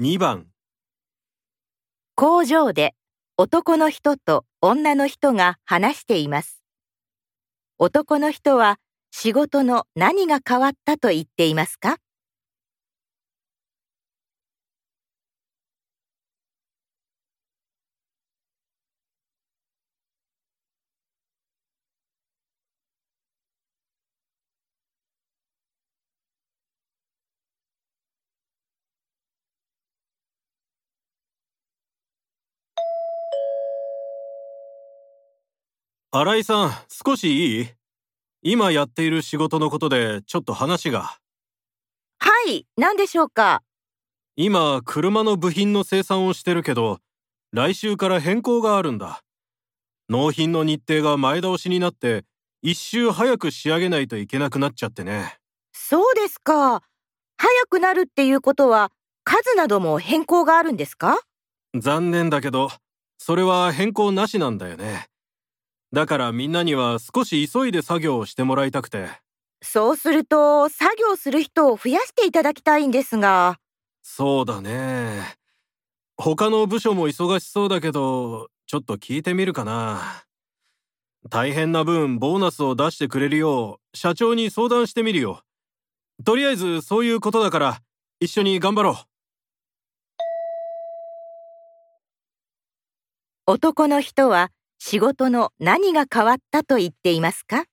2番工場で男の人と女の人が話しています。男の人は仕事の何が変わったと言っていますか？新井さん少しいい？今やっている仕事のことでちょっと話が。はい、何でしょうか？今車の部品の生産をしてるけど来週から変更があるんだ。納品の日程が前倒しになって一周早く仕上げないといけなくなっちゃってね。そうですか。早くなるっていうことは数なども変更があるんですか？残念だけどそれは変更なしなんだよねだからみんなには少し急いで作業をしてもらいたくて。そうすると作業する人を増やしていただきたいんですが。そうだね。他の部署も忙しそうだけどちょっと聞いてみるかな。大変な分ボーナスを出してくれるよう社長に相談してみるよ。とりあえずそういうことだから一緒に頑張ろう。男の人は仕事の何が変わったと言っていますか？